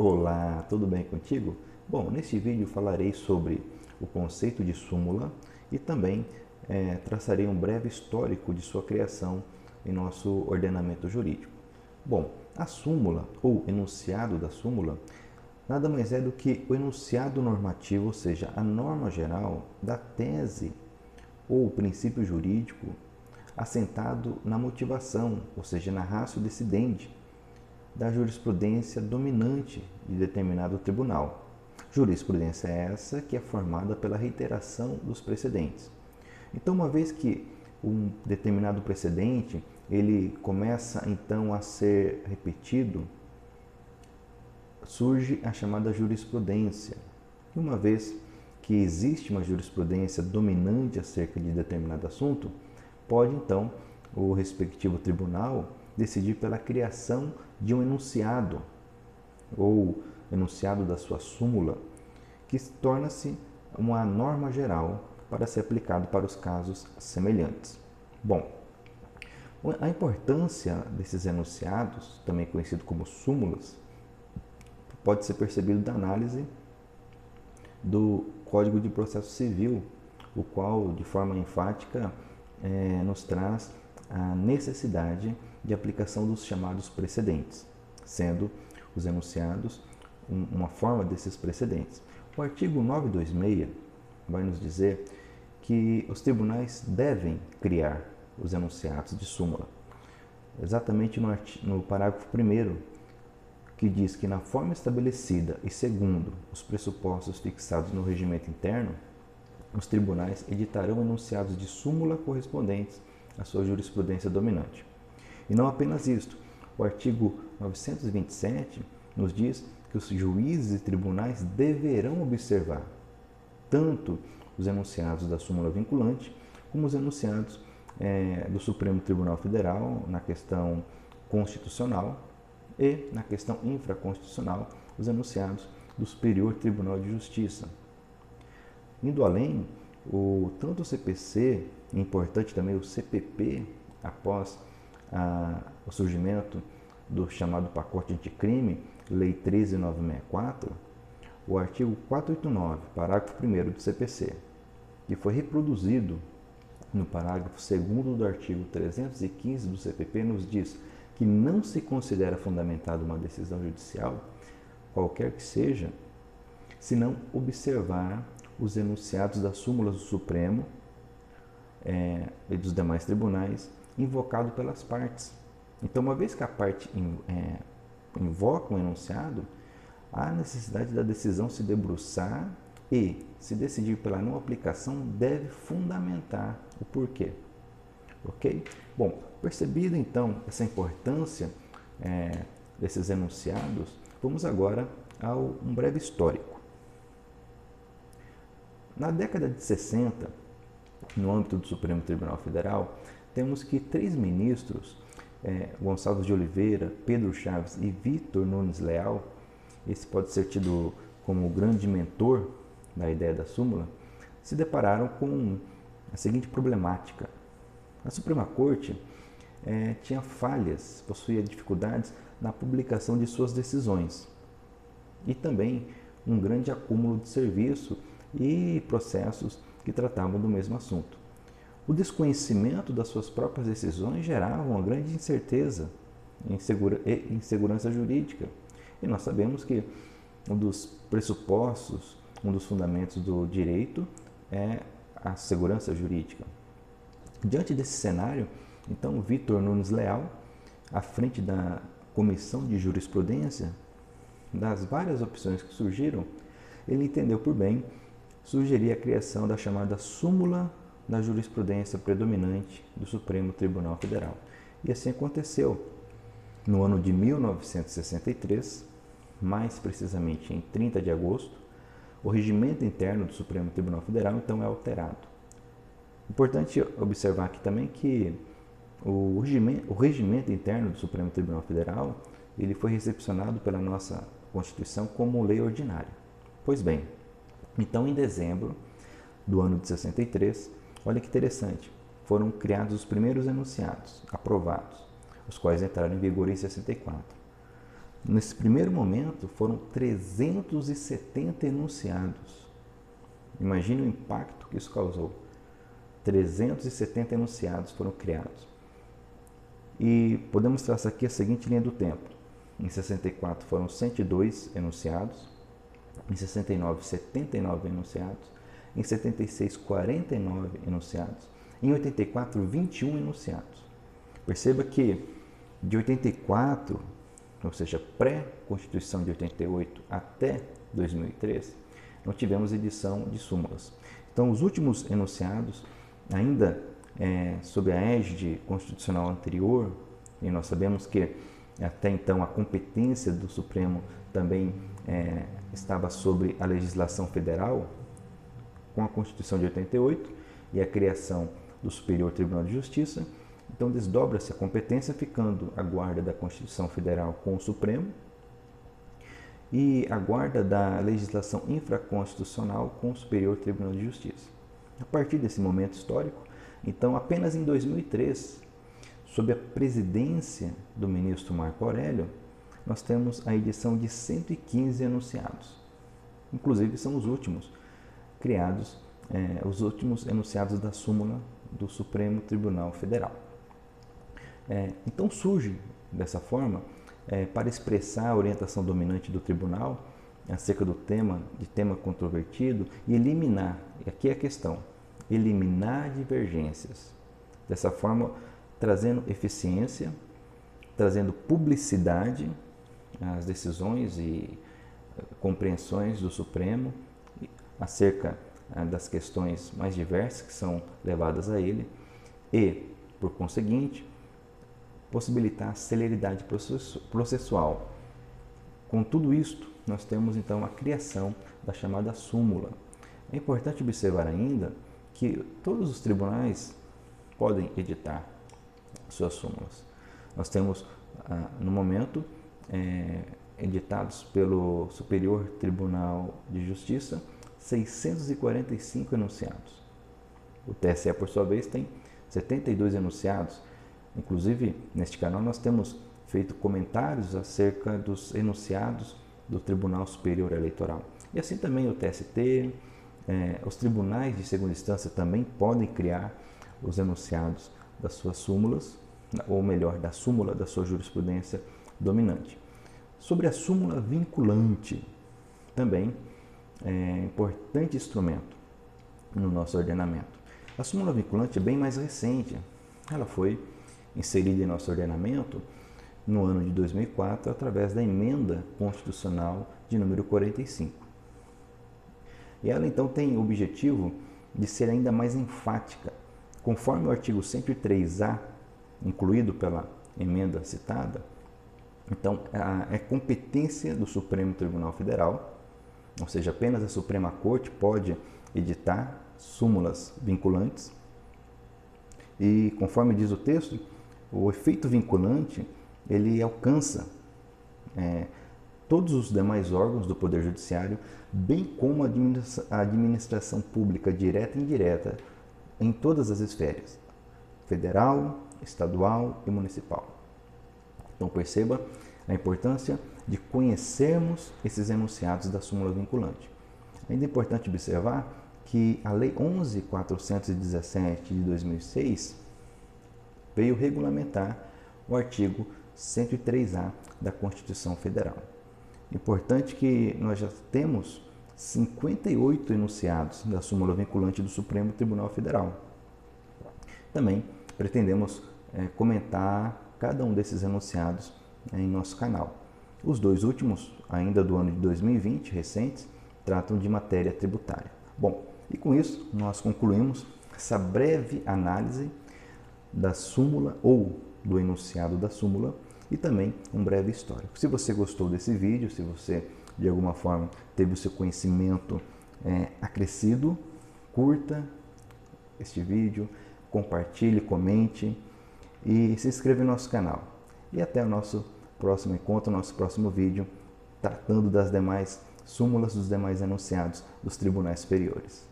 Olá, tudo bem contigo? Bom, neste vídeo falarei sobre o conceito de súmula e também é, traçarei um breve histórico de sua criação em nosso ordenamento jurídico. Bom, a súmula ou enunciado da súmula nada mais é do que o enunciado normativo, ou seja, a norma geral da tese ou princípio jurídico assentado na motivação, ou seja, na ratio decidente da jurisprudência dominante de determinado tribunal. Jurisprudência essa que é formada pela reiteração dos precedentes. Então, uma vez que um determinado precedente ele começa então a ser repetido, surge a chamada jurisprudência. E uma vez que existe uma jurisprudência dominante acerca de determinado assunto, pode então o respectivo tribunal decidir pela criação de um enunciado ou enunciado da sua súmula, que torna-se uma norma geral para ser aplicado para os casos semelhantes. Bom, a importância desses enunciados, também conhecido como súmulas, pode ser percebido da análise do Código de Processo Civil, o qual, de forma enfática, é, nos traz a necessidade de aplicação dos chamados precedentes, sendo os enunciados uma forma desses precedentes. O artigo 926 vai nos dizer que os tribunais devem criar os enunciados de súmula. Exatamente no, no parágrafo 1 que diz que na forma estabelecida e segundo os pressupostos fixados no regimento interno, os tribunais editarão enunciados de súmula correspondentes à sua jurisprudência dominante. E não apenas isto, o artigo 927 nos diz que os juízes e tribunais deverão observar tanto os enunciados da súmula vinculante como os enunciados é, do Supremo Tribunal Federal na questão constitucional e na questão infraconstitucional os enunciados do Superior Tribunal de Justiça. Indo além, o, tanto o CPC, importante também o CPP, após o surgimento do chamado pacote anticrime, Lei 13964, o artigo 489, parágrafo 1 do CPC, que foi reproduzido no parágrafo 2 do artigo 315 do CPP, nos diz que não se considera fundamentada uma decisão judicial, qualquer que seja, se não observar os enunciados das súmulas do Supremo é, e dos demais tribunais invocado pelas partes. Então, uma vez que a parte é, invoca um enunciado, há necessidade da decisão se debruçar e, se decidir pela não aplicação, deve fundamentar o porquê. Ok? Bom, percebida então essa importância é, desses enunciados, vamos agora a um breve histórico. Na década de 60, no âmbito do Supremo Tribunal Federal, temos que três ministros, é, Gonçalves de Oliveira, Pedro Chaves e Vitor Nunes Leal, esse pode ser tido como o grande mentor da ideia da súmula, se depararam com a seguinte problemática. A Suprema Corte é, tinha falhas, possuía dificuldades na publicação de suas decisões e também um grande acúmulo de serviço e processos que tratavam do mesmo assunto. O desconhecimento das suas próprias decisões gerava uma grande incerteza e insegurança jurídica. E nós sabemos que um dos pressupostos, um dos fundamentos do direito é a segurança jurídica. Diante desse cenário, então, Vitor Nunes Leal, à frente da Comissão de Jurisprudência, das várias opções que surgiram, ele entendeu por bem sugerir a criação da chamada súmula da jurisprudência predominante do Supremo Tribunal Federal. E assim aconteceu. No ano de 1963, mais precisamente em 30 de agosto, o regimento interno do Supremo Tribunal Federal então é alterado. Importante observar aqui também que o regimento, o regimento interno do Supremo Tribunal Federal ele foi recepcionado pela nossa Constituição como lei ordinária. Pois bem, então, em dezembro do ano de 63, olha que interessante, foram criados os primeiros enunciados aprovados, os quais entraram em vigor em 64. Nesse primeiro momento foram 370 enunciados. Imagine o impacto que isso causou. 370 enunciados foram criados. E podemos traçar aqui a seguinte linha do tempo. Em 64 foram 102 enunciados, em 69 79 enunciados, em 76 49 enunciados, em 84 21 enunciados. Perceba que de 84, ou seja, pré-constituição de 88 até 2003, não tivemos edição de súmulas. Então, os últimos enunciados, ainda é, sob a égide constitucional anterior, e nós sabemos que até então a competência do Supremo também é, estava sobre a legislação federal, com a Constituição de 88 e a criação do Superior Tribunal de Justiça. Então desdobra-se a competência, ficando a guarda da Constituição Federal com o Supremo e a guarda da legislação infraconstitucional com o Superior Tribunal de Justiça. A partir desse momento histórico, então apenas em 2003, sob a presidência do ministro Marco Aurélio, nós temos a edição de 115 enunciados. Inclusive são os últimos criados, é, os últimos enunciados da súmula do Supremo Tribunal Federal. É, então surge dessa forma é, para expressar a orientação dominante do tribunal acerca do tema, de tema controvertido e eliminar, aqui é a questão, eliminar divergências. Dessa forma, trazendo eficiência, trazendo publicidade às decisões e eh, compreensões do Supremo acerca eh, das questões mais diversas que são levadas a ele e, por conseguinte, possibilitar celeridade processual. Com tudo isto, nós temos então a criação da chamada súmula. É importante observar ainda que todos os tribunais podem editar suas súmulas. Nós temos, ah, no momento, é, editados pelo Superior Tribunal de Justiça 645 enunciados. O TSE, por sua vez, tem 72 enunciados Inclusive, neste canal nós temos feito comentários acerca dos enunciados do Tribunal Superior Eleitoral. E assim também o TST, eh, os tribunais de segunda instância também podem criar os enunciados das suas súmulas, ou melhor, da súmula da sua jurisprudência dominante. Sobre a súmula vinculante, também é importante instrumento no nosso ordenamento. A súmula vinculante é bem mais recente. Ela foi inserida em nosso ordenamento no ano de 2004 através da emenda constitucional de número 45. E ela então tem o objetivo de ser ainda mais enfática, conforme o artigo 103A, incluído pela emenda citada. Então, é competência do Supremo Tribunal Federal, ou seja, apenas a Suprema Corte pode editar súmulas vinculantes. E conforme diz o texto, o efeito vinculante ele alcança é, todos os demais órgãos do Poder Judiciário, bem como a administração pública direta e indireta em todas as esferas, federal, estadual e municipal. Então perceba a importância de conhecermos esses enunciados da súmula vinculante. Ainda é importante observar que a Lei 11.417 de 2006 veio regulamentar o artigo 103A da Constituição Federal. Importante que nós já temos 58 enunciados da súmula vinculante do Supremo Tribunal Federal. Também pretendemos é, comentar cada um desses enunciados é, em nosso canal. Os dois últimos, ainda do ano de 2020, recentes, tratam de matéria tributária. Bom, e com isso nós concluímos essa breve análise da súmula ou do enunciado da súmula e também um breve histórico. Se você gostou desse vídeo, se você de alguma forma teve o seu conhecimento é, acrescido, curta este vídeo, compartilhe, comente e se inscreva no nosso canal. E até o nosso próximo encontro, nosso próximo vídeo, tratando das demais súmulas dos demais enunciados dos tribunais superiores.